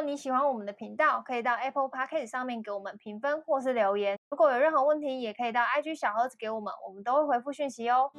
果你喜欢我们的频道，可以到 Apple Podcast 上面给我们评分或是留言。如果有任何问题，也可以到 IG 小盒子给我们，我们都会回复讯息哦。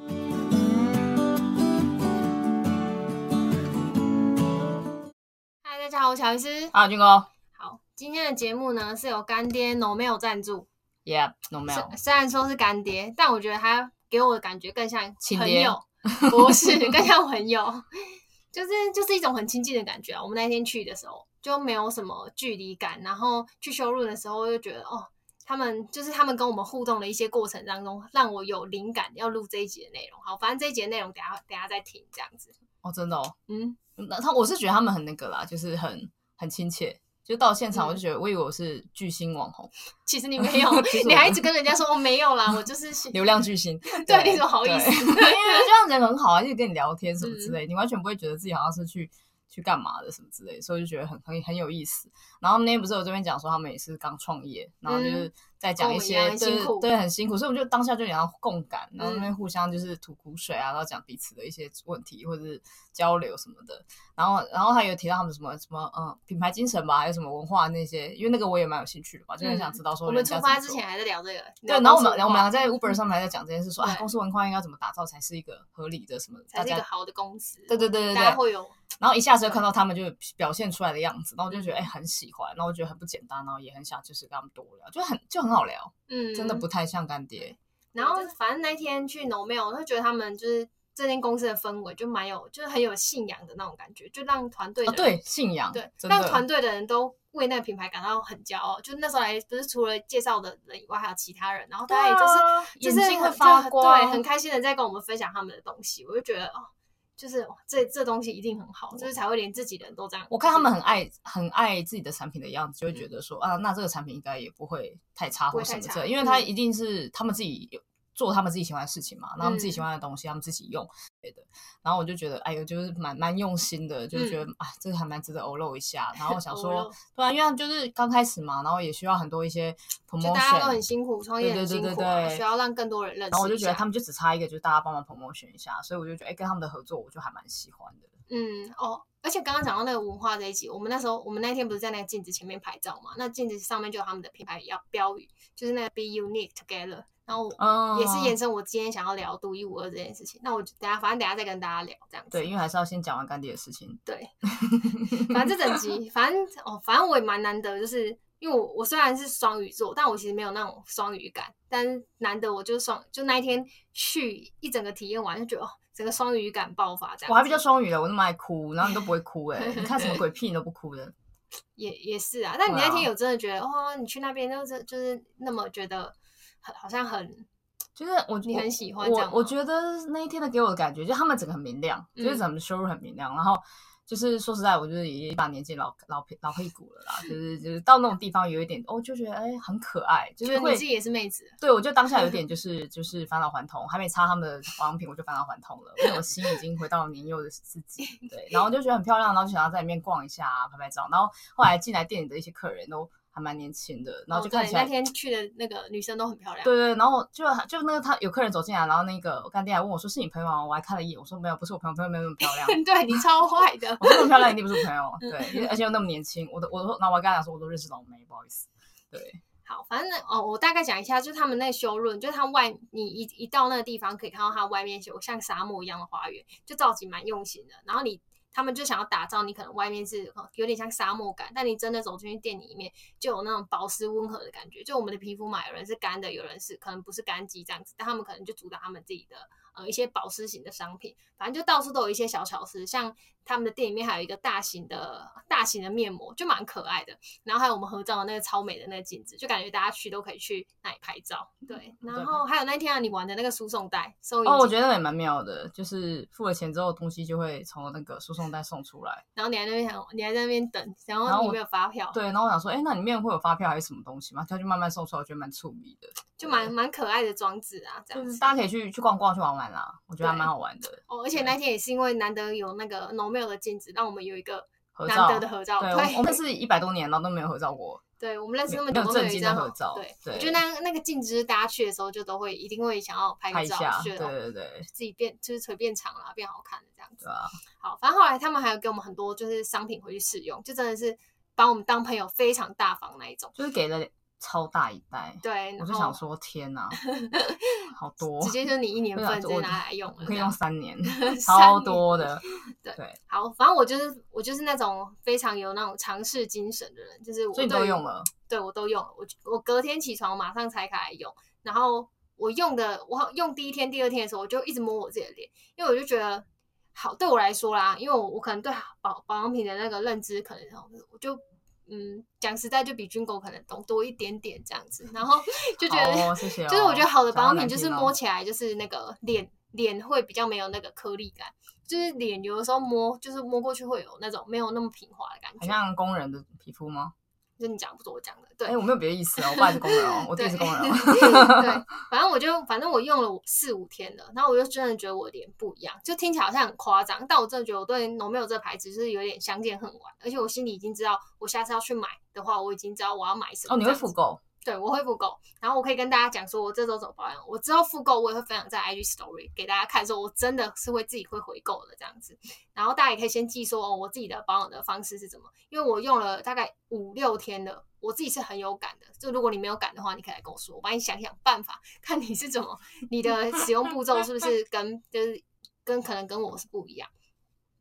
嗨，大家好，我是乔医师。好，军哥。好，今天的节目呢是由干爹 Nomel 赞助。Yeah，Nomel。虽然说是干爹，但我觉得他给我的感觉更像朋友，亲爹不是更像朋友。就是就是一种很亲近的感觉啊！我们那天去的时候就没有什么距离感，然后去修润的时候就觉得哦，他们就是他们跟我们互动的一些过程当中，让我有灵感要录这一集的内容。好，反正这一集的内容等下等下再听这样子。哦，真的哦，嗯，那他我是觉得他们很那个啦，就是很很亲切。就到现场，我就觉得我以为我是巨星网红，其实你没有，你还一直跟人家说我没有啦，我就是 流量巨星。对，你怎么好意思？因为这样人很好啊，一直跟你聊天什么之类，嗯、你完全不会觉得自己好像是去。去干嘛的什么之类，所以就觉得很很很有意思。然后那天不是我这边讲说他们也是刚创业，然后就是在讲一些对对很辛苦，所以我就当下就想要共感，然后那边互相就是吐苦水啊，然后讲彼此的一些问题或者是交流什么的。然后然后还有提到他们什么什么嗯品牌精神吧，还有什么文化那些，因为那个我也蛮有兴趣的吧，就很想知道说。我们出发之前还在聊这个，对，然后我们然后我们两个在 Uber 上面还在讲这件事，说啊公司文化应该怎么打造才是一个合理的什么，才是一个好的公司。对对对对对，大家会有。然后一下子就看到他们就表现出来的样子，然后我就觉得哎、欸、很喜欢，然后我觉得很不简单，然后也很想就是跟他们多聊，就很就很好聊，嗯，真的不太像干爹。然后反正那天去 Nomel，我就觉得他们就是这间公司的氛围就蛮有，就是很有信仰的那种感觉，就让团队对信仰对，让团队的人都为那个品牌感到很骄傲。就那时候来不是除了介绍的人以外，还有其他人，然后大家也就是、啊、就是眼睛会发光，对，很开心的在跟我们分享他们的东西，我就觉得哦。就是这这东西一定很好，就是才会连自己的人都这样。我看他们很爱很爱自己的产品的样子，就会觉得说、嗯、啊，那这个产品应该也不会太差或什么的，因为它一定是他们自己有。做他们自己喜欢的事情嘛，然后他们自己喜欢的东西，嗯、他们自己用，对的。然后我就觉得，哎呦，就是蛮蛮用心的，就是觉得、嗯、啊，这个还蛮值得欧露一下。然后我想说，肉对啊，因为就是刚开始嘛，然后也需要很多一些 promotion，就大家都很辛苦，创业很辛苦、啊，对对对对，需要让更多人认识。然后我就觉得他们就只差一个，就是大家帮忙 promotion 一下，所以我就觉得，哎，跟他们的合作，我就还蛮喜欢的。嗯哦，而且刚刚讲到那个文化这一集，我们那时候我们那天不是在那个镜子前面拍照嘛？那镜子上面就有他们的品牌要标语，就是那个 Be Unique Together。然后也是延伸我今天想要聊独一无二这件事情。那我等下，反正等下再跟大家聊这样子。对，因为还是要先讲完干爹的事情。对，反正这整集，反正哦，反正我也蛮难得，就是因为我我虽然是双鱼座，但我其实没有那种双鱼感。但是难得我就双，就那一天去一整个体验完，就觉得哦，整个双鱼感爆发这样。我还比较双鱼的，我那么爱哭，然后你都不会哭哎、欸，你看什么鬼屁你都不哭的。也也是啊，但你那天有真的觉得哦，你去那边就是就是那么觉得。很好像很，就是我你很喜欢我，我觉得那一天的给我的感觉，就他们整个很明亮，嗯、就是整个收入很明亮。然后就是说实在，我就是也一把年纪老老老屁股了啦，就是就是到那种地方有一点，哦，就觉得哎很可爱，就是自己也是妹子。对，我就当下有点 就是就是返老还童，还没擦他们的保养品，我就返老还童了，因为我心已经回到了年幼的自己。对，然后就觉得很漂亮，然后就想要在里面逛一下，拍拍照。然后后来进来店里的一些客人都。还蛮年轻的，然后就看起来、哦、那天去的那个女生都很漂亮。对对，然后就就那个他有客人走进来，然后那个干爹还问我说：“是你朋友吗？”我还看了一眼，我说：“没有，不是我朋友，朋友没有那么漂亮。”对你超 坏的，我说那么漂亮一定不是我朋友。对，而且又那么年轻，我都我都，然后我还跟他讲说，我都认识老梅，不好意思。对，好，反正哦，我大概讲一下，就是他们那个修润，就是他外你一一到那个地方，可以看到他外面有像沙漠一样的花园，就造景蛮用心的。然后你。他们就想要打造你可能外面是有点像沙漠感，但你真的走进去店里面，就有那种保湿温和的感觉。就我们的皮肤嘛，有人是干的，有人是可能不是干肌这样子，但他们可能就主打他们自己的呃一些保湿型的商品。反正就到处都有一些小巧思，像他们的店里面还有一个大型的大型的面膜，就蛮可爱的。然后还有我们合照的那个超美的那个镜子，就感觉大家去都可以去那里拍照。对，然后还有那天啊，你玩的那个输送带，收哦，我觉得也蛮妙的，就是付了钱之后，东西就会从那个输送带送出来。然后你还在那边想，你还在那边等，然后你没有发票。对，然后我想说，哎，那里面会有发票还是什么东西吗？他就慢慢送出来，我觉得蛮触笔的，就蛮蛮可爱的装置啊，这样子。大家可以去去逛逛，去玩玩啦，我觉得还蛮好玩的。哦，而且那天也是因为难得有那个 Nomel 的镜子，让我们有一个难得的合照。对，我们是一百多年了都没有合照过。对，我们认识那么久都没有一张合照。对，我觉得那那个镜子，大家去的时候就都会一定会想要拍个照，对对对，自己变就是腿变长了，变好看的这样子啊。好，反正后来他们还有给我们很多就是商品回去试用，就真的是。把我们当朋友，非常大方那一种，就是给了超大一袋。对，我就想说，天哪，好多，直接就是你一年份直接拿来用，可以用三年，超多的。对对，好，反正我就是我就是那种非常有那种尝试精神的人，就是我所以都用了，对我都用了，我我隔天起床马上拆开来用，然后我用的我用第一天第二天的时候，我就一直摸我自己的脸，因为我就觉得。好，对我来说啦，因为我我可能对保保养品的那个认知，可能我就嗯讲实在，就比军狗可能懂多一点点这样子，然后 就觉得，哦谢谢哦、就是我觉得好的保养品就是摸起来就是那个脸脸、哦、会比较没有那个颗粒感，就是脸有的时候摸就是摸过去会有那种没有那么平滑的感觉，很像工人的皮肤吗？就你讲不是我讲的，对，哎、欸，我没有别的意思哦，我爸是工人哦，我弟是工人哦，对，反正我就反正我用了四五天了，然后我就真的觉得我脸不一样，就听起来好像很夸张，但我真的觉得我对 Novell 这个牌子是有点相见恨晚，而且我心里已经知道，我下次要去买的话，我已经知道我要买什么。哦，你会复购？对，我会复购，然后我可以跟大家讲说，我这周怎么保养。我之后复购，我也会分享在 IG Story 给大家看，说我真的是会自己会回购的这样子。然后大家也可以先记说，哦，我自己的保养的方式是怎么，因为我用了大概五六天了，我自己是很有感的。就如果你没有感的话，你可以来跟我说，我帮你想想办法，看你是怎么，你的使用步骤是不是跟就是跟可能跟我是不一样。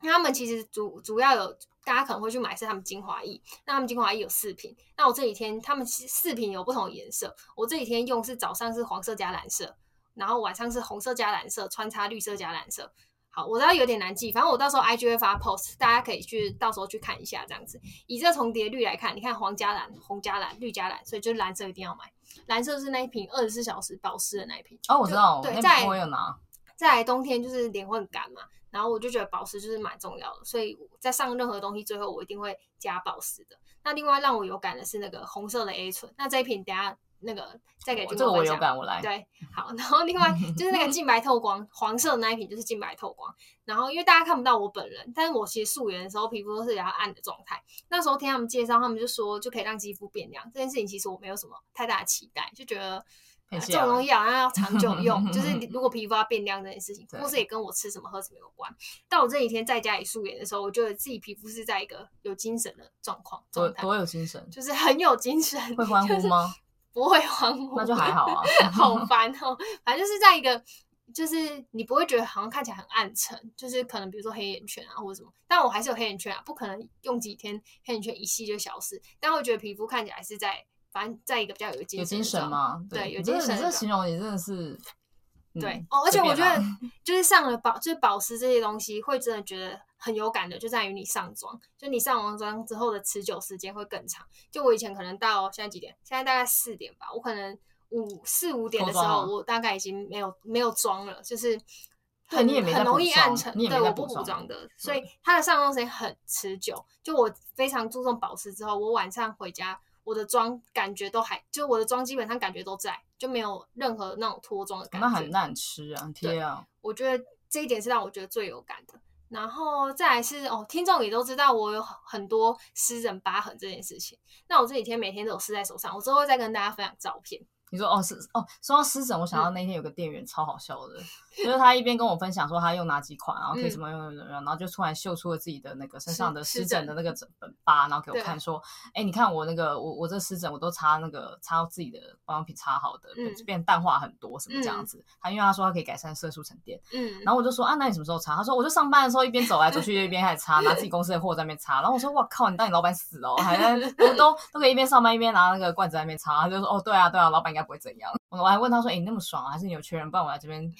他们其实主主要有。大家可能会去买是他们精华液，那他们精华液有四瓶。那我这几天他们四瓶有不同的颜色，我这几天用是早上是黄色加蓝色，然后晚上是红色加蓝色，穿插绿色加蓝色。好，我知道有点难记，反正我到时候 IG 会发 post，大家可以去到时候去看一下这样子。以这重叠率来看，你看黄加蓝、红加蓝、绿加蓝，所以就是蓝色一定要买。蓝色是那一瓶二十四小时保湿的那一瓶。哦，我知道，对，在我有拿。在冬天就是脸会很干嘛。然后我就觉得保湿就是蛮重要的，所以在上任何东西最后我一定会加保湿的。那另外让我有感的是那个红色的 A 醇，那这一瓶等下那个再给君哥分享。这个我有感，我来。对，好。然后另外 就是那个净白透光，黄色的那一瓶就是净白透光。然后因为大家看不到我本人，但是我其实素颜的时候皮肤都是比较暗的状态。那时候听他们介绍，他们就说就可以让肌肤变亮。这件事情其实我没有什么太大的期待，就觉得。啊、这种东西好像要长久用，就是如果皮肤要变亮这件事情，或是也跟我吃什么喝什么有关。但我这几天在家里素颜的时候，我觉得自己皮肤是在一个有精神的状况，多多有精神，就是很有精神。会欢呼吗？不会欢呼，那就还好啊。好烦哦，反正就是在一个，就是你不会觉得好像看起来很暗沉，就是可能比如说黑眼圈啊或者什么，但我还是有黑眼圈啊，不可能用几天黑眼圈一吸就消失。但我觉得皮肤看起来是在。反正在一个比较有精神，有精神吗？对，对有精神。你这形容你真的是，嗯、对哦。而且我觉得，就是上了保，就是保湿这些东西，会真的觉得很有感的，就在于你上妆。就你上完妆之后的持久时间会更长。就我以前可能到现在几点？现在大概四点吧。我可能五四五点的时候，我大概已经没有没有妆了，就是很很容易暗沉。对，我不补妆的，所以它的上妆时间很持久。就我非常注重保湿之后，我晚上回家。我的妆感觉都还，就我的妆基本上感觉都在，就没有任何那种脱妆的感觉。那很难吃啊，对啊！我觉得这一点是让我觉得最有感的。然后再来是哦，听众也都知道我有很多湿疹疤痕这件事情。那我这几天每天都有湿在手上，我之后会再跟大家分享照片。你说哦，是哦，说到湿疹，我想到那天有个店员超好笑的，嗯、就是他一边跟我分享说他用哪几款，然后可以怎么用用用，然后就突然秀出了自己的那个身上的湿疹的那个疹疤，然后给我看说，哎、欸，你看我那个我我这湿疹我都擦那个擦到自己的保养品擦好的，就、变淡化很多什么这样子。他、嗯、因为他说他可以改善色素沉淀，嗯，然后我就说啊，那你什么时候擦？他说我就上班的时候一边走来走去一边开始擦，拿自己公司的货在那边擦。然后我说哇靠，你当你老板死哦，还在都都都可以一边上班一边拿那个罐子在那边擦。他就说哦对啊对啊，老板应该不会怎样。我还问他说：“哎、欸，你那么爽啊？还是你有缺人？不然我来这边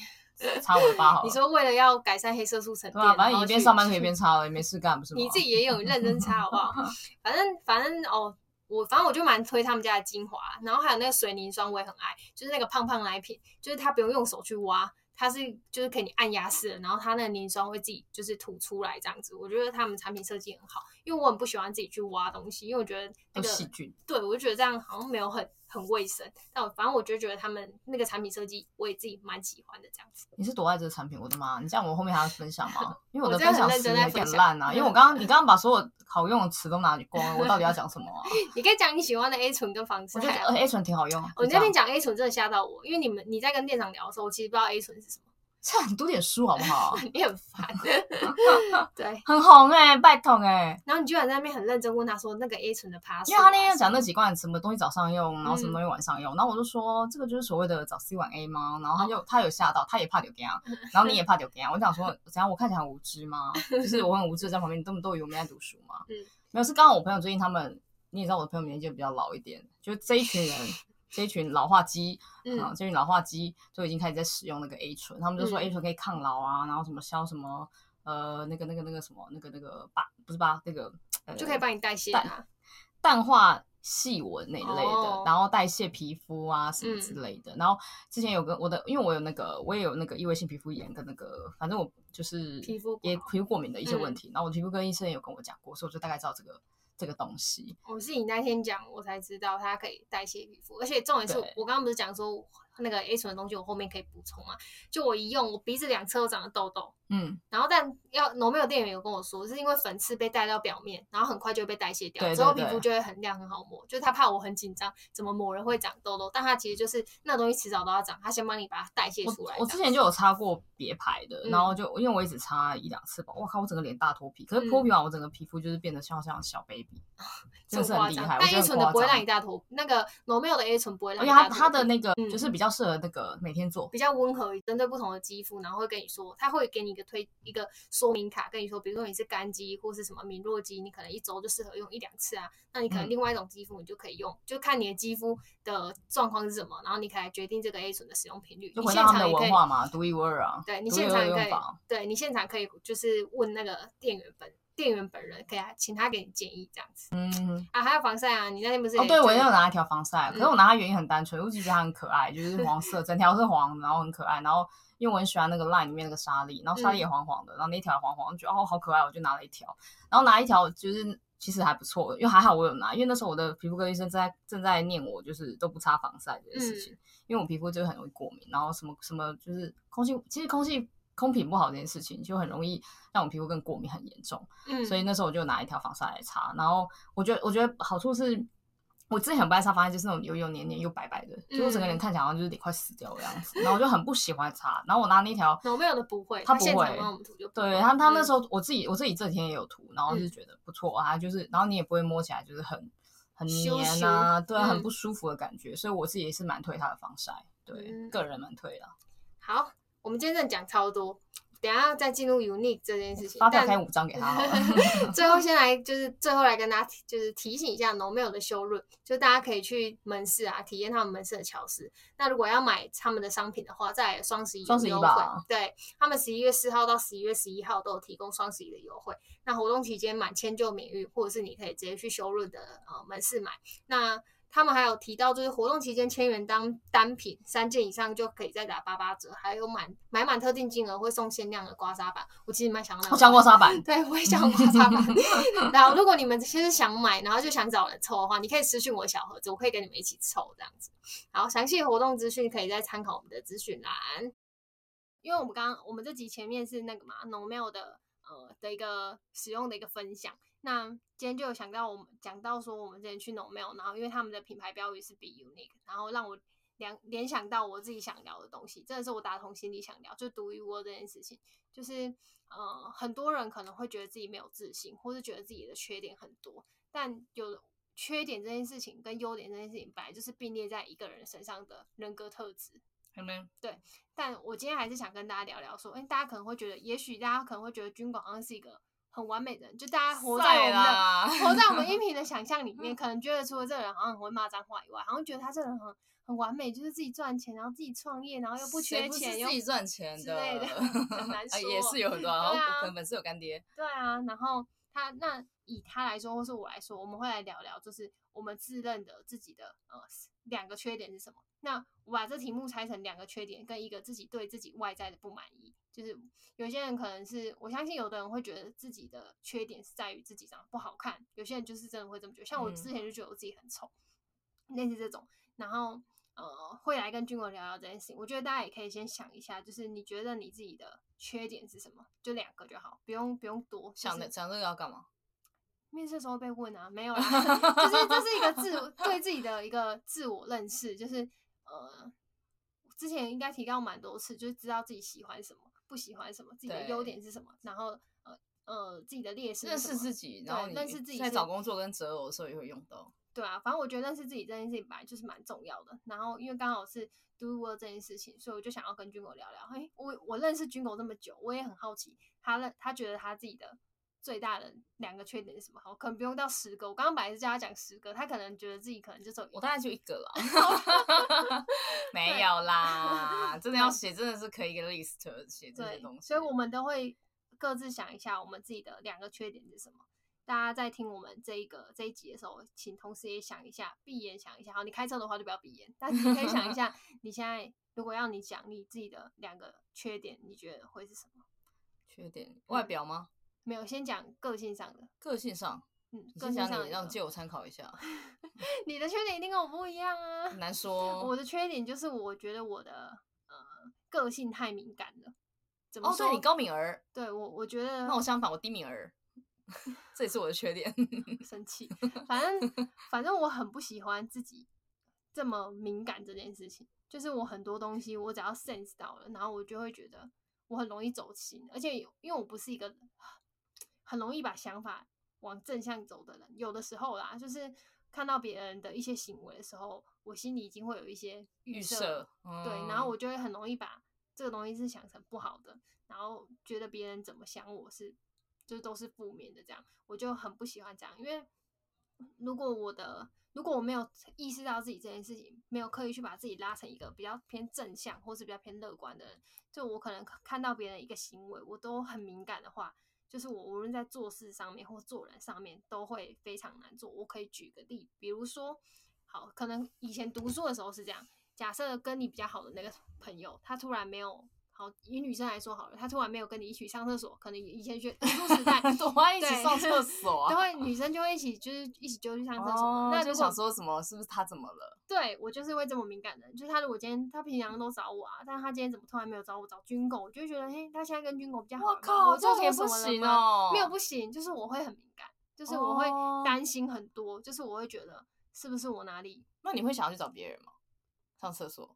擦我的疤好 了。”你说为了要改善黑色素沉淀，对啊，反正你一边上班可以一边擦了，也没事干，不是吗？你自己也有认真擦好不好？反正反正哦，我反正我就蛮推他们家的精华，然后还有那个水凝霜我也很爱，就是那个胖胖奶瓶，就是它不用用手去挖，它是就是可以你按压式的，然后它那个凝霜会自己就是吐出来这样子。我觉得他们产品设计很好，因为我很不喜欢自己去挖东西，因为我觉得那个细菌，对我就觉得这样好像没有很。很卫生，但我反正我就觉得他们那个产品设计，我也自己蛮喜欢的这样子。你是多爱这个产品？我的妈！你这样我后面还要分享吗？因为我的分享词有点烂啊。因为我刚刚你刚刚把所有好用的词都拿光了，我到底要讲什么啊？你可以讲你喜欢的 A 醇跟防晒。我觉得 A 醇挺好用。我那天讲 A 醇真的吓到我，因为你们你在跟店长聊的时候，我其实不知道 A 醇是什么。趁你读点书好不好？你很烦，对，很红哎、欸，拜托哎、欸。然后你居然在那边很认真问他说那个 A 醇的 pass？”，因为他那天讲那几罐什么东西早上用，然后什么东西晚上用，嗯、然后我就说这个就是所谓的早 C 晚 A 吗？然后他就、哦、他有吓到，他也怕丢给啊，然后你也怕丢给啊。我想说怎样？我看起来很无知吗？就是我很无知在旁边，你都都以为我们在读书吗？嗯，没有，是刚好我朋友最近他们，你也知道我的朋友年纪比较老一点，就这一群人。这一群老化肌，嗯，这群老化肌就已经开始在使用那个 A 醇，他们就说 A 醇可以抗老啊，然后什么消什么，呃，那个那个那个什么，那个那个疤，不是疤，那个就可以帮你代谢啊，淡化细纹那一类的，然后代谢皮肤啊什么之类的。然后之前有个我的，因为我有那个我也有那个异位性皮肤炎跟那个，反正我就是皮肤也皮肤过敏的一些问题。然后我皮肤科医生也有跟我讲过，所以我就大概知道这个。这个东西，我是你那天讲，我才知道它可以代谢皮肤，而且重点是我刚刚不是讲说那个 A 醇的东西，我后面可以补充嘛？就我一用，我鼻子两侧都长了痘痘。嗯，然后但要 Nomel 店员有跟我说，是因为粉刺被带到表面，然后很快就会被代谢掉，对对对，之后皮肤就会很亮很好摸。就是他怕我很紧张，怎么抹人会长痘痘，但他其实就是那东西迟早都要长，他先帮你把它代谢出来我。我之前就有擦过别牌的，然后就、嗯、因为我一直擦一两次吧，我靠，我整个脸大脱皮，可是脱皮完我整个皮肤就是变得像像小 baby，真的是很厉害。但 A 醇的不会让你大脱，那个 Nomel 的 A 醇不会让你大脱皮。因为它它的那个就是比较适合那个每天做，比较温和，针对不同的肌肤，然后会跟你说，他会给你一个推一个。说明卡跟你说，比如说你是干肌或是什么敏弱肌，你可能一周就适合用一两次啊。那你可能另外一种肌肤，你就可以用，嗯、就看你的肌肤的状况是什么，然后你可以来决定这个 A 醇的使用频率。就回到他们的文化嘛，独一无二啊。对，你现场可以，对你现场可以就是问那个店员本店员本人，可以请他给你建议这样子。嗯啊，还有防晒啊，你那天不是？哦，对，我也有拿一条防晒，可是我拿它原因很单纯，我只觉得它很可爱，就是黄色，整条是黄，然后很可爱，然后。因为我很喜欢那个 line 里面那个沙粒，然后沙粒也黄黄的，嗯、然后那条黄黄，觉得哦好可爱，我就拿了一条。然后拿一条就是其实还不错，因为还好我有拿，因为那时候我的皮肤科医生在正在念我就是都不擦防晒这件事情，嗯、因为我皮肤就很容易过敏，然后什么什么就是空气，其实空气空品不好这件事情就很容易让我皮肤更过敏很严重，嗯，所以那时候我就拿一条防晒来擦，然后我觉得我觉得好处是。我之前很不爱擦防晒，就是那种油油黏黏又白白的，嗯、就我整个人看起来好像就是得快死掉的样子，然后我就很不喜欢擦。然后我拿那条，Nomel 的不会，他不会，对他他那时候我自己我自己这几天也有涂，然后就觉得不错啊，就是然后你也不会摸起来就是很很黏啊，对，啊、很不舒服的感觉，所以我自己也是蛮推它的防晒，对，嗯、个人蛮推的。好，我们今天真的讲超多。等下再进入 unique 这件事情，发票开五张给他好了。最后先来就是最后来跟大家就是提醒一下 Nomel 的修润，就大家可以去门市啊体验他们门市的巧思。那如果要买他们的商品的话，在双十一双十一吧，对他们十一月四号到十一月十一号都有提供双十一的优惠。那活动期间满千就免运，或者是你可以直接去修润的呃门市买。那他们还有提到，就是活动期间千元当单品三件以上就可以再打八八折，还有满买满特定金额会送限量的刮痧板。我其实蛮想要，我想刮痧板，对，我也想刮痧板。然后如果你们其实想买，然后就想找人抽的话，你可以私讯我的小盒子，我可以跟你们一起抽这样子。好，详细活动资讯可以再参考我们的资讯栏。因为我们刚刚我们这集前面是那个嘛，Nomel 的呃的一个使用的一个分享。那今天就有想到我们讲到说，我们之前去 Nomel，然后因为他们的品牌标语是 Be Unique，然后让我联联想到我自己想聊的东西，真的是我打从心里想聊，就独一无二这件事情。就是呃，很多人可能会觉得自己没有自信，或是觉得自己的缺点很多，但有缺点这件事情跟优点这件事情，本来就是并列在一个人身上的人格特质。有没有？对，但我今天还是想跟大家聊聊说，哎，大家可能会觉得，也许大家可能会觉得军广好像是一个。很完美的人，就大家活在我们的活在我们 音频的想象里面，可能觉得除了这个人好像很会骂脏话以外，好像觉得他这个人很很完美，就是自己赚钱，然后自己创业，然后又不缺钱，又自己赚钱之类的，很难说。也是有很多，然后可能本身有干爹。对啊，然后他那以他来说，或是我来说，我们会来聊聊，就是我们自认的自己的呃两个缺点是什么？那我把这题目拆成两个缺点跟一个自己对自己外在的不满意。就是有些人可能是，我相信有的人会觉得自己的缺点是在于自己长得不好看，有些人就是真的会这么觉得。像我之前就觉得我自己很丑，类似这种，然后呃会来跟君哥聊聊这件事情。我觉得大家也可以先想一下，就是你觉得你自己的缺点是什么？就两个就好，不用不用多。想的想这个要干嘛？面试的时候被问啊，没有啦，就是这是一个自 对自己的一个自我认识，就是呃。之前应该提到蛮多次，就是知道自己喜欢什么，不喜欢什么，自己的优点是什么，然后呃呃自己的劣势，认识自己，然后认识自己，在找工作跟择偶的时候也会用到。对啊，反正我觉得认识自己这件事情本来就是蛮重要的。然后因为刚好是 do work 这件事情，所以我就想要跟军狗聊聊。嘿，我我认识军狗这么久，我也很好奇他认他觉得他自己的最大的两个缺点是什么？好，可能不用到十个。我刚刚本来是叫他讲十个，他可能觉得自己可能就只有我大概就一个了，没有啦，真的要写真的是可以一个 list 写这些东西。所以我们都会各自想一下我们自己的两个缺点是什么。大家在听我们这一个这一集的时候，请同时也想一下，闭眼想一下。好，你开车的话就不要闭眼，但是你可以想一下，你现在如果要你讲你自己的两个缺点，你觉得会是什么？缺点？外表吗？嗯、没有，先讲个性上的。个性上，嗯，个性上，让借我参考一下。你的缺点一定跟我不一样啊。很难说。我的缺点就是我觉得我的呃个性太敏感了。怎么说？哦，对，你高敏儿。对我，我觉得。那我相反，我低敏儿。这也是我的缺点，生气。反正反正我很不喜欢自己这么敏感这件事情，就是我很多东西我只要 sense 到了，然后我就会觉得我很容易走心，而且因为我不是一个很容易把想法往正向走的人，有的时候啦，就是看到别人的一些行为的时候，我心里已经会有一些预设，对，然后我就会很容易把这个东西是想成不好的，然后觉得别人怎么想我是。就都是负面的，这样我就很不喜欢这样。因为如果我的如果我没有意识到自己这件事情，没有刻意去把自己拉成一个比较偏正向或是比较偏乐观的人，就我可能看到别人一个行为，我都很敏感的话，就是我无论在做事上面或做人上面都会非常难做。我可以举个例，比如说，好，可能以前读书的时候是这样，假设跟你比较好的那个朋友，他突然没有。好，以女生来说好了，她突然没有跟你一起上厕所，可能以前学 读书时代，都会一起上厕所，都会女生就会一起，就是一起就去上厕所。哦、那就想说什么？是不是她怎么了？对，我就是会这么敏感的，就是她如果今天她平常都找我啊，但是他今天怎么突然没有找我找军狗，我就会觉得，嘿，她现在跟军狗比较好。我靠，我这也不行哦，没有不行，就是我会很敏感，就是我会担心很多，哦、就是我会觉得是不是我哪里？那你会想要去找别人吗？上厕所？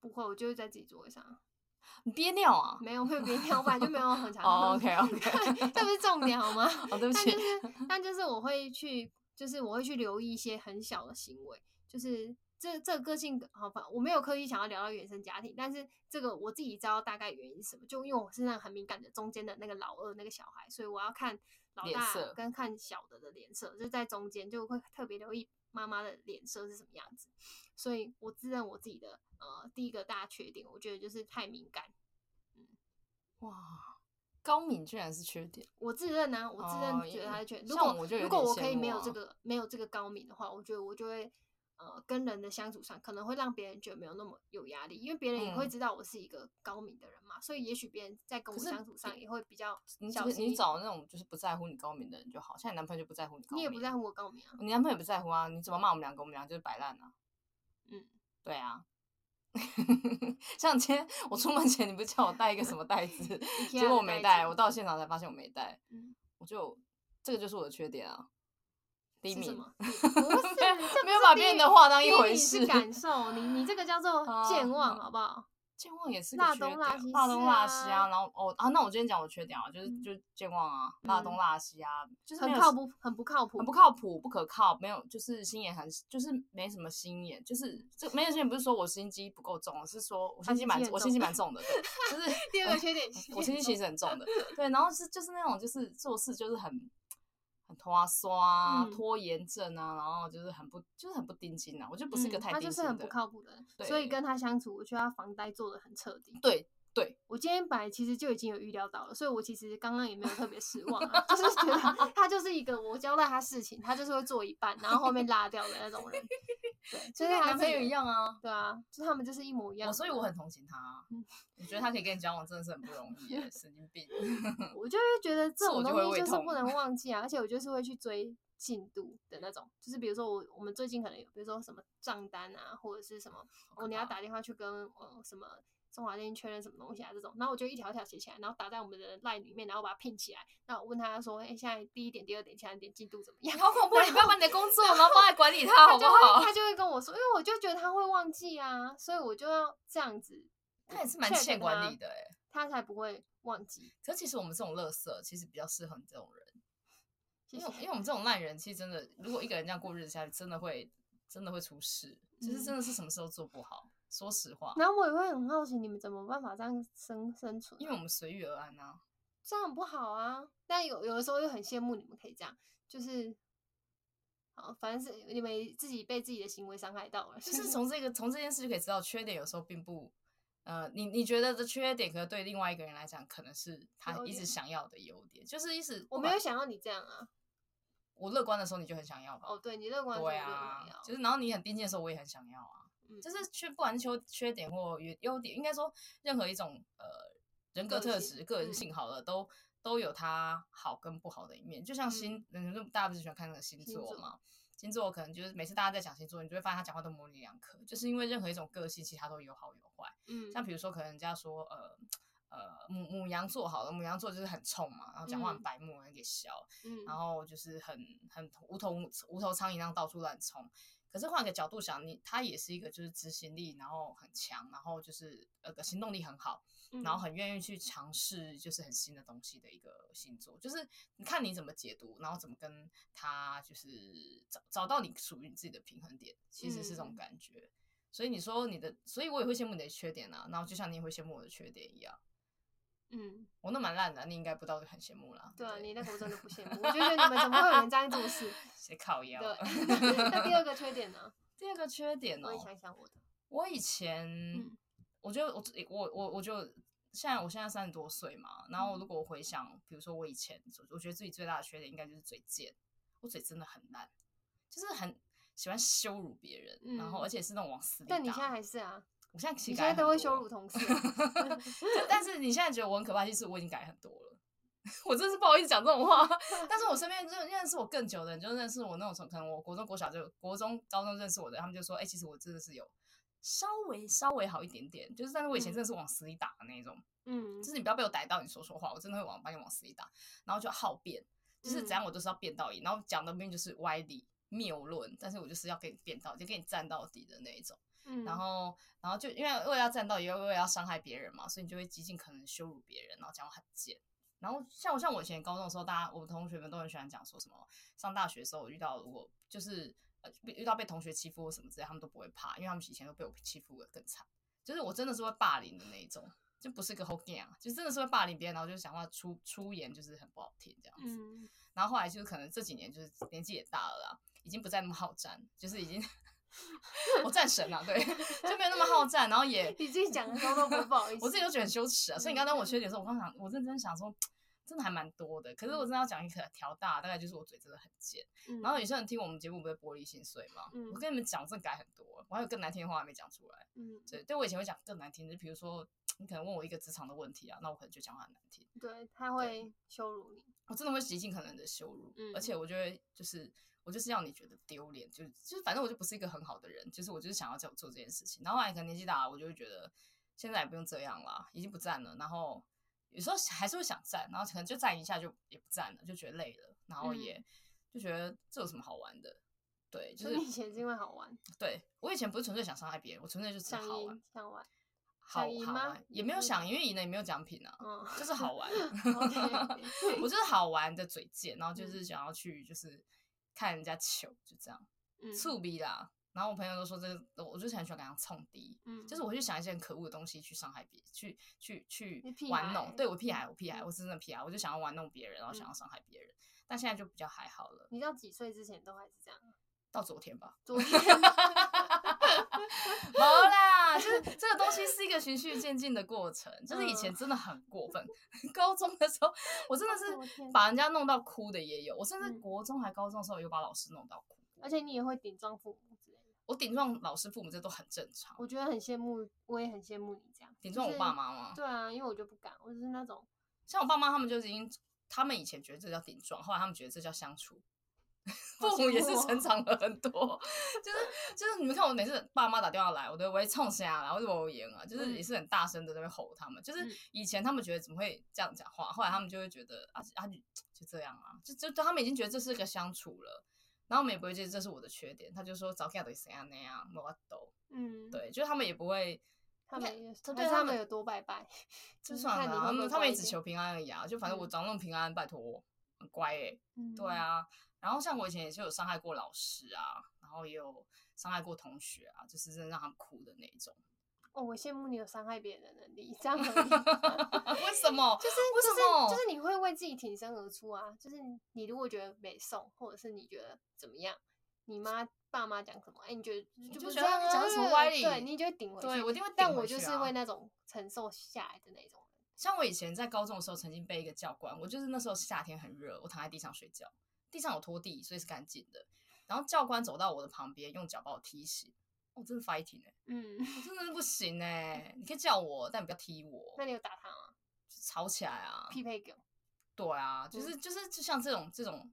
不会，我就会在自己座位上。你憋尿啊？没有，没有憋尿，我本来就没有很 常。哦，OK，OK，这不是重点好吗？哦，对不起。但就是，但就是我会去，就是我会去留意一些很小的行为，就是这这个个性，好吧，我没有刻意想要聊到原生家庭，但是这个我自己知道大概原因是什么，就因为我是那个很敏感的中间的那个老二那个小孩，所以我要看老大跟看小的的脸色，就在中间就会特别留意妈妈的脸色是什么样子，所以我自认我自己的。呃，第一个大缺点，我觉得就是太敏感。嗯，哇，高敏居然是缺点。我自认呢、啊，我自认觉得它是缺点。哦、如果如果我可以没有这个没有这个高敏的话，我觉得我就会呃跟人的相处上可能会让别人觉得没有那么有压力，因为别人也会知道我是一个高敏的人嘛，嗯、所以也许别人在跟我相处上也会比较小心。你找那种就是不在乎你高敏的人就好，像你男朋友就不在乎你高敏。你也不在乎我高敏啊？你男朋友也不在乎啊？你怎么骂我们两个？我们两个就是摆烂啊。嗯，对啊。像今天 我出门前，你不是叫我带一个什么袋子？结果我没带，我到现场才发现我没带。嗯，我就这个就是我的缺点啊。低敏，不是，这没有把别人的话当一回事。感受你，你这个叫做健忘，好不好？健忘也是个缺点，大东拉西啊，然后哦啊，那我今天讲我缺点啊，就是就健忘啊，大东拉西啊，就是很靠不，很不靠谱，很不靠谱，不可靠，没有，就是心眼很，就是没什么心眼，就是这没有心眼，不是说我心机不够重，是说我心机蛮，我心机蛮 重的，就是第二个缺点，我心机其实很重的，对，然后是就是那种就是做事就是很。很拖啊，刷拖延症啊，然后就是很不，就是很不盯紧啊。我就不是一个太他就是很不靠谱的人，所以跟他相处，我觉得他防呆做的很彻底。对对，我今天本来其实就已经有预料到了，所以我其实刚刚也没有特别失望，就是觉得他就是一个我交代他事情，他就是会做一半，然后后面拉掉的那种人。对，就跟男朋友一样啊。对啊，就他们就是一模一样。所以我很同情他。我觉得他可以跟你交往，真的是很不容易，神经病。我 就会觉得这种东西就是不能忘记啊，而且我就是会去追进度的那种，就是比如说我我们最近可能有，比如说什么账单啊，或者是什么哦，你要打电话去跟呃什么中华电信确认什么东西啊这种，然后我就一条一条写起来，然后打在我们的 line 里面，然后把它拼起来。那我问他说，哎、欸，现在第一点、第二点、第三点进度怎么样？好恐怖！你不要把你的工作然后放在管理他 好不好？他就会跟我说，因为我就觉得他会忘记啊，所以我就要这样子。他也是蛮欠管理的哎，他才不会忘记。可是其实我们这种乐色，其实比较适合你这种人。因为因为我们这种烂人，其实真的，如果一个人这样过日子下去，真的会真的会出事。其实真的是什么时候做不好，说实话。然后我也会很好奇，你们怎么办法这样生生存？因为我们随遇而安啊，这样很不好啊。但有有的时候又很羡慕你们可以这样，就是，好，反正是你们自己被自己的行为伤害到了。就 是从 这个从这件事就可以知道，缺点有时候并不，呃，你你觉得的缺点，可能对另外一个人来讲，可能是他一直想要的优点，就是意思我没有想要你这样啊。我乐观的时候，你就很想要吧？哦，对你乐观的时候，对啊，就是然后你很定静的时候，我也很想要啊。嗯，就是缺不管是缺缺点或优点，应该说任何一种呃人格特质、个人性好了，都都有它好跟不好的一面。就像星，嗯，大家不是喜欢看那个星座嘛？星座可能就是每次大家在讲星座，你就会发现他讲话都模棱两可，就是因为任何一种个性，其实它都有好有坏。嗯，像比如说，可能人家说呃。呃，母母羊座好了，母羊座就是很冲嘛，然后讲话很白目，很给笑，嗯，然后就是很很无头无头苍蝇一样到处乱冲。可是换个角度想，你他也是一个就是执行力，然后很强，然后就是呃个行动力很好，然后很愿意去尝试就是很新的东西的一个星座。就是你看你怎么解读，然后怎么跟他就是找找到你属于你自己的平衡点，其实是这种感觉。所以你说你的，所以我也会羡慕你的缺点啊，然后就像你也会羡慕我的缺点一样。嗯，我那蛮烂的，你应该不知道就很羡慕啦。对啊，你那个我真的不羡慕，我就觉得你们怎么会有人这样做事？谁靠腰？对。那第二个缺点呢？第二个缺点呢？我想想我的。我以前，嗯、我觉得我我我我就现在我现在三十多岁嘛，然后如果我回想，比如说我以前，我觉得自己最大的缺点应该就是嘴贱，我嘴真的很烂，就是很喜欢羞辱别人，嗯、然后而且是那种往死里打。但你现在还是啊？我现在其实现在都会羞辱同事，但是你现在觉得我很可怕，其实我已经改很多了。我真是不好意思讲这种话，但是我身边认认识我更久的人，就认识我那种从可能我国中、国小就国中、高中认识我的，他们就说：“哎、欸，其实我真的是有稍微稍微好一点点，就是但是我以前真的是往死里打的那种，嗯，就是你不要被我逮到，你说说话，我真的会往把你往死里打，然后就好辩，就是怎样我都是要辩到底，然后讲的明明就是歪理谬论，但是我就是要给你辩到底，就给你站到底的那一种。”然后，然后就因为为了要站到，也为了要伤害别人嘛，所以你就会极尽可能羞辱别人，然后讲话很贱。然后像我像我以前高中的时候，大家我们同学们都很喜欢讲说什么，上大学的时候我遇到如果就是呃遇到被同学欺负或什么之类，他们都不会怕，因为他们以前都被我欺负的更惨。就是我真的是会霸凌的那一种，就不是个好干啊，就真的是会霸凌别人，然后就讲话出出言就是很不好听这样子。嗯、然后后来就是可能这几年就是年纪也大了啦，已经不再那么好战，就是已经。我战神啊，对，就没有那么好 战，然后也你自己讲的时候都不不好意思，我自己都觉得很羞耻啊。所以你刚刚我缺点的时候，我刚想，我认真想说，真的还蛮多的。可是我真的要讲一个调大，大概就是我嘴真的很贱。嗯、然后有些人听我们节目不是玻璃心碎吗？嗯、我跟你们讲，真的改很多，我还有更难听的话还没讲出来。嗯，对，对我以前会讲更难听的，就比如说你可能问我一个职场的问题啊，那我可能就讲话很难听。对，他会羞辱你，我真的会极尽可能的羞辱，嗯、而且我觉得就是。我就是要你觉得丢脸，就就是反正我就不是一个很好的人，就是我就是想要这样做这件事情。然后后来可能年纪大了，我就会觉得现在也不用这样了，已经不站了。然后有时候还是会想站，然后可能就站一下就也不站了，就觉得累了。然后也就觉得这有什么好玩的？对，就是以前是因为好玩。对，我以前不是纯粹想伤害别人，我纯粹就是好玩，想玩，好好玩也没有想，因为赢了也没有奖品啊，就是好玩。我就是好玩的嘴贱，然后就是想要去就是。看人家糗就这样，醋逼啦。然后我朋友都说这个，我就是很喜欢跟他冲低，嗯，就是我去想一些很可恶的东西去伤害别人，去去去玩弄。对我屁孩，我屁孩，我是真的屁孩，我就想要玩弄别人，然后想要伤害别人。但现在就比较还好了。你到几岁之前都还是这样？到昨天吧。昨天。好啦，就是这个东西是一个循序渐进的过程。就是以前真的很过分，高中的时候我真的是把人家弄到哭的也有。我甚至国中还高中的时候有把老师弄到哭。而且你也会顶撞父母之类的。我顶撞老师、父母这都很正常。我觉得很羡慕，我也很羡慕你这样顶撞我爸妈吗？对啊，因为我就不敢，我就是那种像我爸妈他们就已经，他们以前觉得这叫顶撞，后来他们觉得这叫相处。父母也是成长了很多，就是就是你们看我每次爸妈打电话来，我都会冲下来，或者我演啊，就是也是很大声的在那边吼他们。就是以前他们觉得怎么会这样讲话，后来他们就会觉得啊啊就就这样啊，就就他们已经觉得这是个相处了，然后我们也不会觉得这是我的缺点，他就说早看到谁啊那样，我都嗯，对，就是他们也不会，他们也他对他们有多拜拜，就算了，他们他们也只求平安而已啊，就反正我长那种平安，拜托很乖哎，对啊。然后像我以前也是有伤害过老师啊，然后也有伤害过同学啊，就是真的让他们哭的那种。哦，我羡慕你有伤害别人的能力，这样 很厉害。为什么？就是就是就是你会为自己挺身而出啊！就是你如果觉得没送，或者是你觉得怎么样，你妈爸妈讲什么，哎，你觉得就不觉得讲什么歪理？对，你就会顶回去。对，我一定会。但我就是会那种承受下来的那种人。像我以前在高中的时候，曾经被一个教官，我就是那时候夏天很热，我躺在地上睡觉。地上有拖地，所以是干净的。然后教官走到我的旁边，用脚把我踢醒。我、哦、真的 fighting 哎、欸，嗯，我真的是不行哎、欸。你可以叫我，但你不要踢我。那你有打他吗？吵起来啊！匹配狗。对啊，就是就是就像这种这种，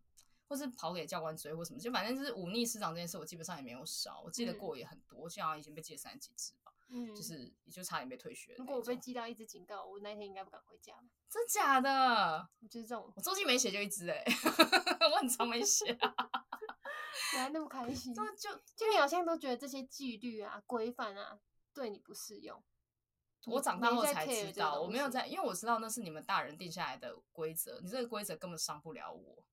或是跑给教官追或什么，就反正就是忤逆师长这件事，我基本上也没有少。我记得过也很多，就好像以前被记了三十几次吧。嗯，就是也就差点被退学。如果我被记到一只警告，我那天应该不敢回家。真假的？就是这种，我周记没写就一支哎、欸，我很常没写啊。你还那么开心？就就就你好像都觉得这些纪律啊、规范啊对你不适用。我长大后才知道，我没有在，因为我知道那是你们大人定下来的规则，你这个规则根本伤不了我。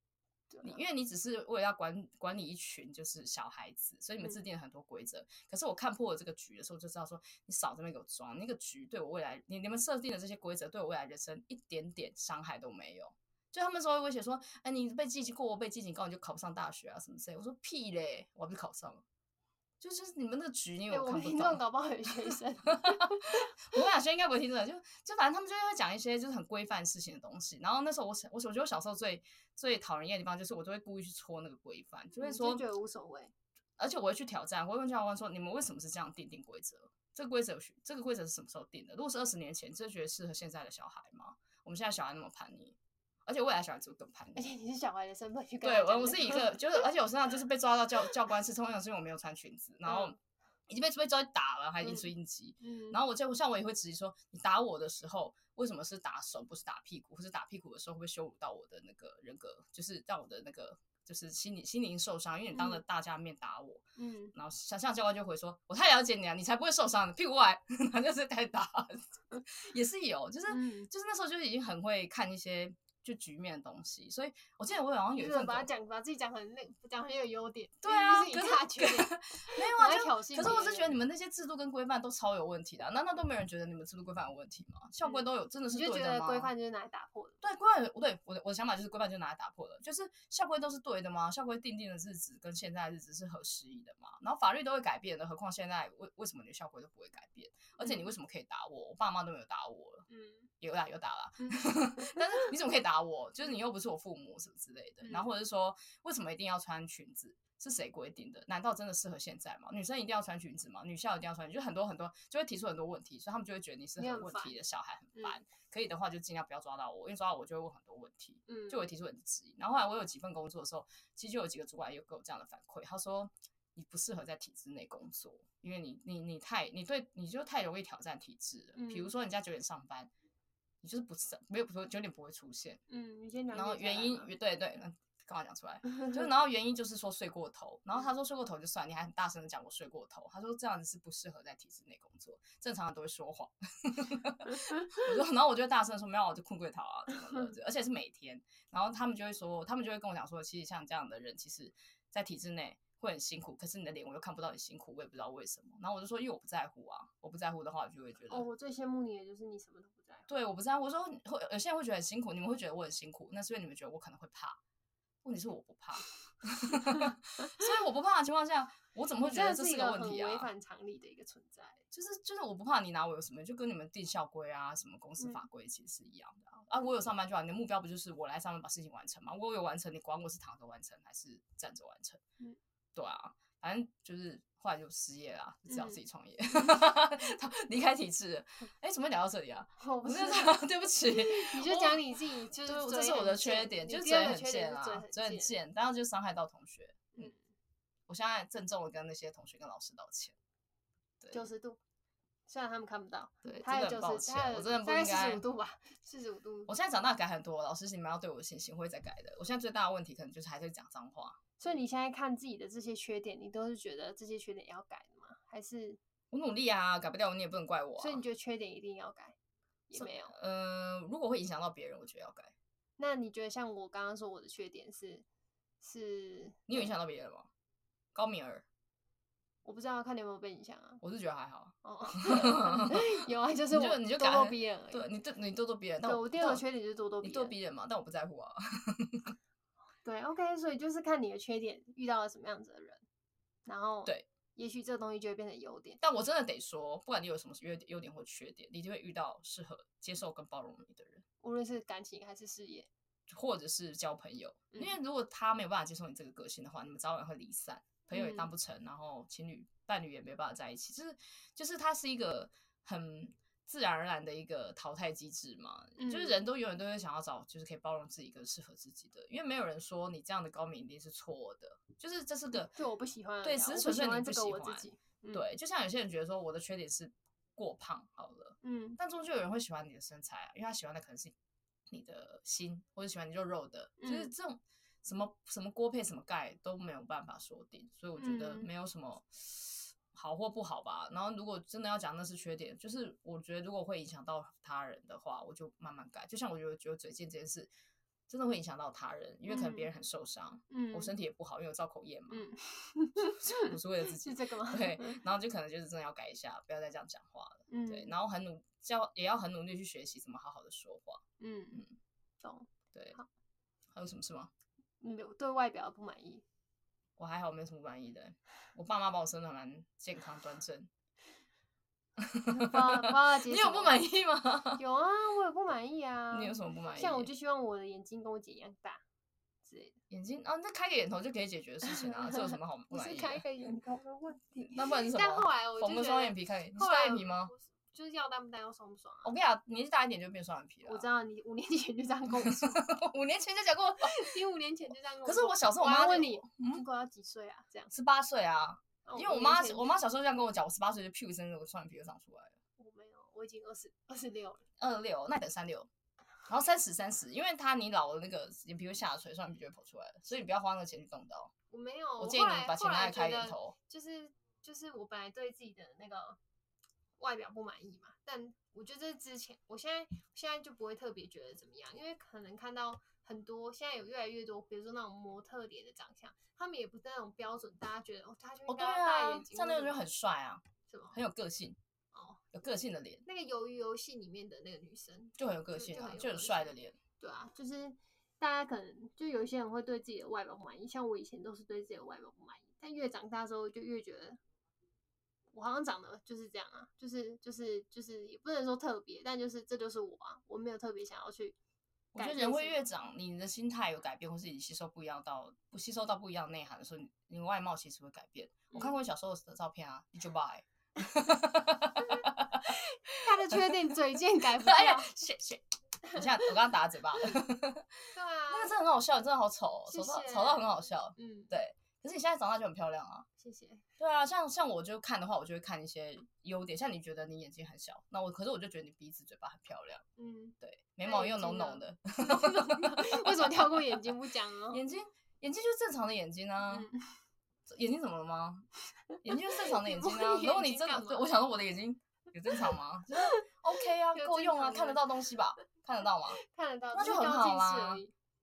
你因为你只是为了要管管理一群就是小孩子，所以你们制定了很多规则。嗯、可是我看破了这个局的时候，就知道说你少这么给我装，那个局对我未来，你你们设定的这些规则对我未来人生一点点伤害都没有。就他们说会威胁说，哎，你被记过，被记警告，你就考不上大学啊什么之类。我说屁嘞，我还不是考上了。就就是你们那个局，你有看不懂。欸、我听众搞不好有学生 我们俩学应该不会听这个。就就反正他们就会讲一些就是很规范事情的东西。然后那时候我我我觉得我小时候最最讨人厌的地方就是我就会故意去戳那个规范，就会说就觉得无所谓。而且我会去挑战，我会问教官说：“你们为什么是这样定定规则？这个规则这个规则是什么时候定的？如果是二十年前，这觉得适合现在的小孩吗？我们现在小孩那么叛逆。”而且未来小孩子会更叛逆，而且你是小孩的身份去跟对，我我是一个，就是而且我身上就是被抓到教教官室，通常是因为我没有穿裙子，然后已经被被抓去打了，还一直应急。嗯，然后我就像我也会质疑说，你打我的时候为什么是打手不是打屁股，或是打屁股的时候会羞辱到我的那个人格，就是让我的那个就是心理心灵受伤，因为你当着大家面打我，嗯，然后想象教官就会说，我太了解你了，你才不会受伤的，屁股外，他就是该打，也是有，就是、嗯、就是那时候就已经很会看一些。就局面的东西，所以我记得我好像有一份把它讲，把自己讲很累讲很有优点。对啊，可是 没有啊，就可是我是觉得你们那些制度跟规范都超有问题的，难道都没人觉得你们制度规范有问题吗？校规都有，真的是对的吗？你就觉得规范就是拿来打破的？对，规范，对，我的我的想法就是规范就是拿来打破的，就是校规都是对的吗？校规定定的日子跟现在的日子是合时宜的吗？然后法律都会改变的，何况现在为为什么你的校规都不会改变？而且你为什么可以打我？我爸妈都没有打我了，嗯，有打有打了，但是你怎么可以打我？就是你又。不是我父母什么之类的，然后或者是说，为什么一定要穿裙子？是谁规定的？难道真的适合现在吗？女生一定要穿裙子吗？女校一定要穿裙子？就很多很多就会提出很多问题，所以他们就会觉得你是很问题的小孩，很烦。嗯、可以的话，就尽量不要抓到我，因为抓到我就会问很多问题，嗯，就会提出很多质疑。然后后来我有几份工作的时候，其实就有几个主管有给我这样的反馈，他说你不适合在体制内工作，因为你你你太你对你就太容易挑战体制了。嗯、比如说，人家九点上班。你就是不是没有不说九点不会出现，嗯，你先讲。然后原因对对，嗯，干嘛讲出来？就是然后原因就是说睡过头，然后他说睡过头就算，你还很大声的讲我睡过头，他说这样子是不适合在体制内工作，正常人都会说谎。我说，然后我就大声说没有，我就困过头啊，怎么的，而且是每天。然后他们就会说，他们就会跟我讲说，其实像这样的人，其实在体制内。会很辛苦，可是你的脸我又看不到你辛苦，我也不知道为什么。然后我就说，因为我不在乎啊，我不在乎的话，我就会觉得。哦，我最羡慕你的就是你什么都不。对，我不知道。我说会有些人会觉得很辛苦，你们会觉得我很辛苦，那是因为你们觉得我可能会怕。问题是我不怕，所以我不怕的情况下，我怎么会觉得这是个问题啊？违反常理的一个存在，就是就是我不怕你拿我有什么，就跟你们定校规啊，什么公司法规其实是一样的啊。嗯、啊，我有上班就好，你的目标不就是我来上班把事情完成吗？我有完成，你管我是躺着完成还是站着完成？嗯。对啊，反正就是后来就失业了，只好自己创业 离、嗯、开体制。哎、欸，怎么聊到这里啊？我不是，对不起，你就讲你自己，就是这是我的缺点，就是嘴很贱啊，嘴很贱，然后就伤害到同学。嗯，我现在郑重的跟那些同学跟老师道歉。九十度。虽然他们看不到，对，真的很抱歉，我真的不应该四十五度吧，四十五度。我现在长大改很多，老师你们要对我的信心，会再改的。我现在最大的问题可能就是还在讲脏话。所以你现在看自己的这些缺点，你都是觉得这些缺点要改的吗？还是我努力啊，改不掉你也不能怪我啊。所以你觉得缺点一定要改？也没有。嗯、呃，如果会影响到别人，我觉得要改。那你觉得像我刚刚说我的缺点是是？你有影响到别人吗？高敏儿。我不知道看你有没有被影响啊？我是觉得还好。哦，有啊，就是我你就咄咄逼人而已。对，你对你咄咄逼人。对，我第二个缺点就是咄咄逼人。你咄逼人嘛？但我不在乎啊。对，OK，所以就是看你的缺点遇到了什么样子的人，然后对，也许这个东西就会变成优点。但我真的得说，不管你有什么优优点或缺点，你就会遇到适合接受跟包容你的人，无论是感情还是事业，或者是交朋友。因为如果他没有办法接受你这个个性的话，你们早晚会离散。朋友也当不成，嗯、然后情侣伴侣也没办法在一起，就是就是它是一个很自然而然的一个淘汰机制嘛，嗯、就是人都永远都会想要找就是可以包容自己跟适合自己的，因为没有人说你这样的高敏一定是错的，就是这是个对我不喜欢，对，只是纯粹你不喜欢，对，就像有些人觉得说我的缺点是过胖好了，嗯，但终究有人会喜欢你的身材啊，因为他喜欢的可能是你的心，或者喜欢你肉肉的，就是这种。什么什么锅配什么盖都没有办法说定，所以我觉得没有什么好或不好吧。嗯、然后如果真的要讲那是缺点，就是我觉得如果会影响到他人的话，我就慢慢改。就像我觉得觉得嘴贱这件事真的会影响到他人，因为可能别人很受伤，嗯，我身体也不好，因为我造口业嘛，嗯，我是为了自 己，是这个吗？对，然后就可能就是真的要改一下，不要再这样讲话了，嗯，对，然后很努教也要很努力去学习怎么好好的说话，嗯嗯，懂，对，好，还有什么事吗？没有对外表不满意，我还好，没什么不满意的。我爸妈把我生的蛮健康端正。爸爸，你有 不满意吗？有啊，我有不满意啊。你有什么不满意？像我就希望我的眼睛跟我姐一样大之类的。眼睛啊，那开个眼头就可以解决的事情啊，这有什么好不 满意？是开个眼头的问题。那不然是什么？但后来我缝个双眼皮，看你是单眼皮吗？就是要淡不淡，要爽不爽啊？我跟你讲，年纪大一点就变双眼皮了。我知道你五年前就这样跟我说，五年前就讲过，你五年前就这样跟我说。可是我小时候，我妈问你，如果要几岁啊？这样十八岁啊？因为我妈，我妈小时候这样跟我讲，我十八岁就屁股一声，我双眼皮就长出来了。我没有，我已经二十二十六了。二六，那你等三六，然后三十三十，因为他你老了，那个眼皮会下垂，双眼皮就会跑出来了，所以你不要花那个钱去动刀。我没有，我建议你把钱拿来开眼头。就是就是，我本来对自己的那个外表不满意嘛，但。我觉得这之前，我现在现在就不会特别觉得怎么样，因为可能看到很多现在有越来越多，比如说那种模特脸的长相，他们也不是那种标准，大家觉得哦，他就应该大眼睛，像那种就很帅啊，是吗？很有个性哦，有个性的脸。那个鱿鱼游戏里面的那个女生就很有个性啊，就很帅的脸。对啊，就是大家可能就有一些人会对自己的外表不满意，像我以前都是对自己的外表不满意，但越长大之后就越觉得。我好像长得就是这样啊，就是就是就是也不能说特别，但就是这就是我啊，我没有特别想要去。我觉得人会越长，你的心态有改变，或是你吸收不一样到不吸收到不一样内涵的时候，你外貌其实会改变。嗯、我看过你小时候的照片啊，你 就拜。他的缺点嘴贱改不 掉。哎呀，谢谢。你现在我刚刚打了嘴巴。对啊，那个真的很好笑，真的好丑，丑到丑到很好笑。嗯，对。可是你现在长大就很漂亮啊！谢谢。对啊，像像我就看的话，我就会看一些优点。像你觉得你眼睛很小，那我可是我就觉得你鼻子、嘴巴很漂亮。嗯，对，眉毛又浓浓的。为什么跳过眼睛不讲呢？眼睛，眼睛就是正常的眼睛啊。眼睛怎么了吗？眼睛就是正常的眼 睛啊。如果你真的，我想说我的眼睛有正常吗？就是 OK 啊，够用啊，看得到东西吧？看得到吗？看得到，那就很好啦。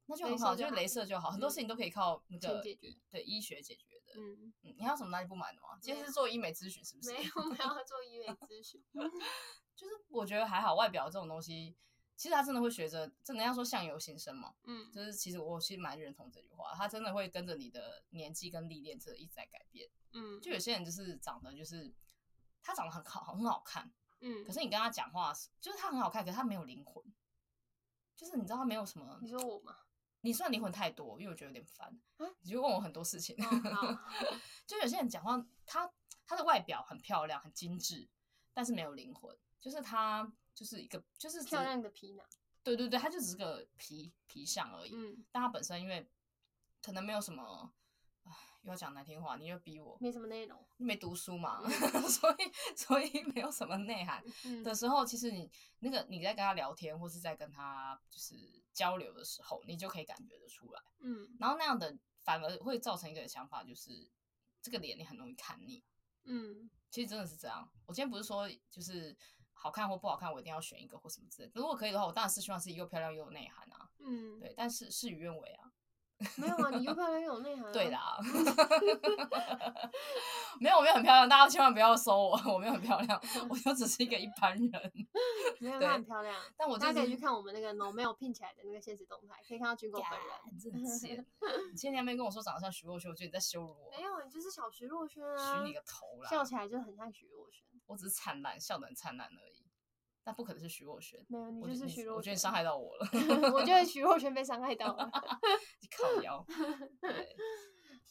那就很好，就是镭射就好，很多事情都可以靠那个对医学解决的。嗯嗯，你还有什么哪里不满的吗？今天是做医美咨询是不 是？没有，没有做医美咨询。就是我觉得还好，外表这种东西，其实他真的会学着，真的要说相由心生嘛。嗯，就是其实我其实蛮认同这句话，他真的会跟着你的年纪跟历练，这一直在改变。嗯，就有些人就是长得就是他长得很好，很好看。嗯，可是你跟他讲话，就是他很好看，可是他没有灵魂。就是你知道他没有什么？你说我吗？你算灵魂太多，因为我觉得有点烦。啊、你就问我很多事情，哦、就有些人讲话，他他的外表很漂亮，很精致，但是没有灵魂，就是他就是一个就是漂亮的皮囊。对对对，他就只是个皮皮相而已。嗯，但他本身因为可能没有什么。又要讲难听话，你又逼我，没什么内容，你没读书嘛，所以所以没有什么内涵的时候，嗯、其实你那个你在跟他聊天，或是在跟他就是交流的时候，你就可以感觉得出来，嗯，然后那样的反而会造成一个想法，就是这个脸你很容易看腻，嗯，其实真的是这样。我今天不是说就是好看或不好看，我一定要选一个或什么之类的，如果可以的话，我当然是希望是又漂亮又有内涵啊，嗯，对，但是事与愿违啊。没有啊，你又漂亮又有内涵、啊。对的啊，没有，我没有很漂亮，大家千万不要说我，我没有很漂亮，我就只是一个一般人。没有，他很漂亮。但我大家可以去看我们那个 No 没有拼起来的那个现实动态，可以看到军狗本人。真贱！你前天没跟我说长得像徐若瑄，我觉得你在羞辱我。没有，你就是小徐若瑄啊！许你个头啦！笑起来就很像徐若瑄。我只是灿烂，笑得很灿烂而已。那不可能是徐若瑄，没有，你就是徐若瑄。我觉得你伤害到我了，我觉得徐若瑄被伤害到了。你靠腰。对，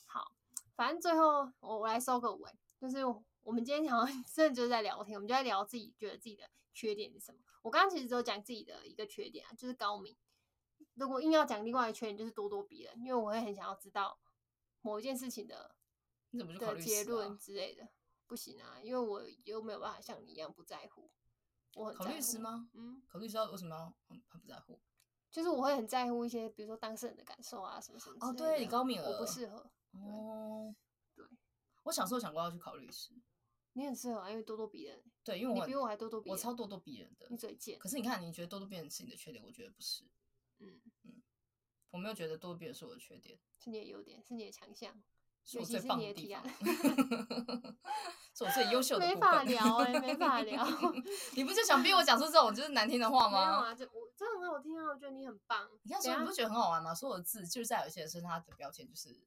好，反正最后我我来收个尾，就是我们今天好像真的就是在聊天，我们就在聊自己觉得自己的缺点是什么。我刚刚其实只有讲自己的一个缺点啊，就是高明。如果硬要讲另外一个缺点，就是咄咄逼人，因为我会很想要知道某一件事情的你怎么就的结论之类的。不行啊，因为我又没有办法像你一样不在乎。我很考律师吗？嗯，考律师要为什么要很很不在乎？就是我会很在乎一些，比如说当事人的感受啊，什么什么。哦，对，你高敏了，我不适合。哦，对，我小时候想过要去考律师。你很适合啊，因为咄咄逼人。对，因为我比我还咄咄逼人，我超咄咄逼人的。你嘴贱。可是你看，你觉得咄咄逼人是你的缺点，我觉得不是。嗯嗯，我没有觉得咄咄逼人是我的缺点，是你的优点，是你的强项。是我最棒的地方，是我最优秀的。没法聊哎、欸，没法聊。你不就想逼我讲出这种就是难听的话 吗？没有啊，这我这很好听啊，我觉得你很棒。你看，所以你不觉得很好玩吗？所有的字就是在有些人身上，他的标签就是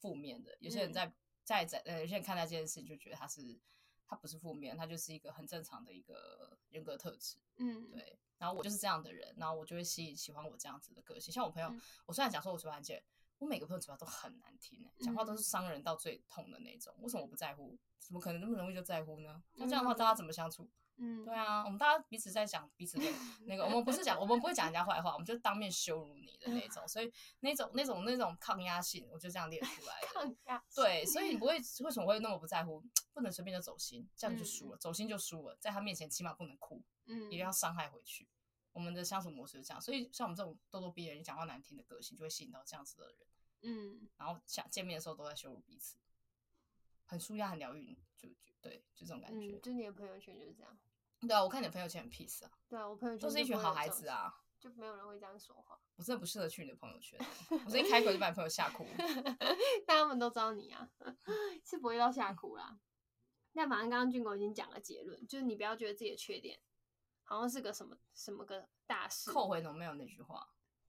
负面的；有些人在、嗯、在在呃，有些人看待这件事情就觉得他是他不是负面，他就是一个很正常的一个人格特质。嗯，对。然后我就是这样的人，然后我就会吸引喜欢我这样子的个性。像我朋友，嗯、我虽然讲说我嘴巴很贱。我每个朋友嘴巴都很难听诶，讲话都是伤人到最痛的那种。为什么我不在乎？怎么可能那么容易就在乎呢？那这样的话，大家怎么相处？嗯，对啊，我们大家彼此在讲彼此的 那个，我们不是讲，我们不会讲人家坏话，我们就当面羞辱你的那种。所以那种那种那种抗压性，我就这样练出来的。抗压对，所以你不会为什么会那么不在乎？不能随便就走心，这样就输了，走心就输了。在他面前起码不能哭，嗯，一定要伤害回去。我们的相处模式是这样，所以像我们这种咄咄逼人、讲话难听的个性，就会吸引到这样子的人。嗯，然后想见面的时候都在羞辱彼此，很舒压，很疗愈，就就对，就这种感觉。嗯，就你的朋友圈就是这样。对啊，我看你的朋友圈很 peace 啊。对啊，我朋友圈都是一群好孩子啊，就没有人会这样说话。我真的不适合去你的朋友圈，我是一开口就把你朋友吓哭。但他们都知道你啊，是不会到吓哭啦。那反正刚刚俊狗已经讲了结论，就是你不要觉得自己的缺点好像是个什么什么个大事。扣回 No 没有那句话。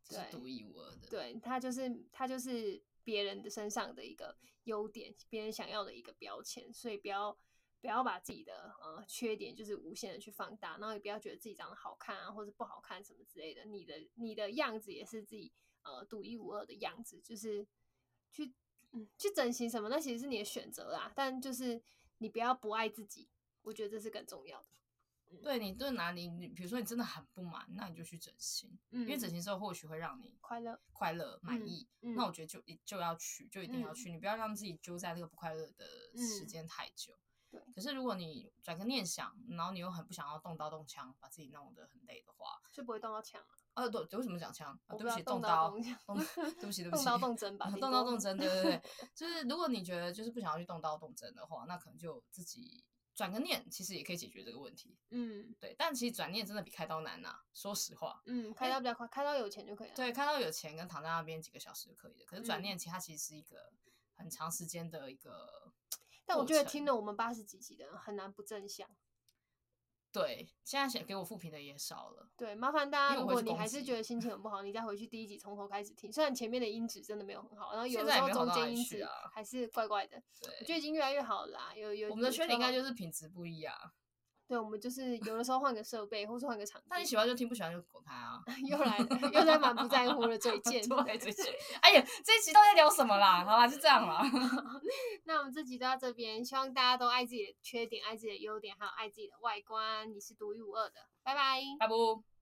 是独一无二的，对，他就是他就是别人的身上的一个优点，别人想要的一个标签，所以不要不要把自己的呃缺点就是无限的去放大，然后也不要觉得自己长得好看啊或者不好看什么之类的，你的你的样子也是自己呃独一无二的样子，就是去嗯去整形什么，那其实是你的选择啦，但就是你不要不爱自己，我觉得这是更重要的。对你对哪里，你比如说你真的很不满，那你就去整形，嗯、因为整形之后或许会让你快乐、快乐、满意。嗯嗯、那我觉得就就要去，就一定要去，嗯、你不要让自己揪在这个不快乐的时间太久。对、嗯。可是如果你转个念想，然后你又很不想要动刀动枪，把自己弄得很累的话，就不会动到枪了。啊，对，为什么讲枪？啊，对不起，动刀，动对不起，对不起，动刀动针吧，动刀动针，对对对，就是如果你觉得就是不想要去动刀动针的话，那可能就自己。转个念，其实也可以解决这个问题。嗯，对，但其实转念真的比开刀难呐、啊，说实话。嗯，开刀比较快，开刀有钱就可以了。对，开刀有钱跟躺在那边几个小时就可以了。可是转念，其实它其实是一个很长时间的一个。但我觉得听了我们八十几集的人很难不正向。对，现在写给我复评的也少了。对，麻烦大家，如果你还是觉得心情很不好，你再回去第一集从头开始听。虽然前面的音质真的没有很好，然后有的时候中间音质还是怪怪的。对，我觉得已经越来越好了啦。有有，我们的缺点应该就是品质不一啊。对，我们就是有的时候换个设备，或是换个场地。但你喜欢就听，不喜欢就滚开啊。又来了，有的在蛮不在乎的嘴贱，对嘴贱。哎呀，这一集都在聊什么啦？好啦，就这样啦。那我们这集就到这边，希望大家都爱自己的缺点，爱自己的优点，还有爱自己的外观。你是独一无二的，拜拜，拜拜。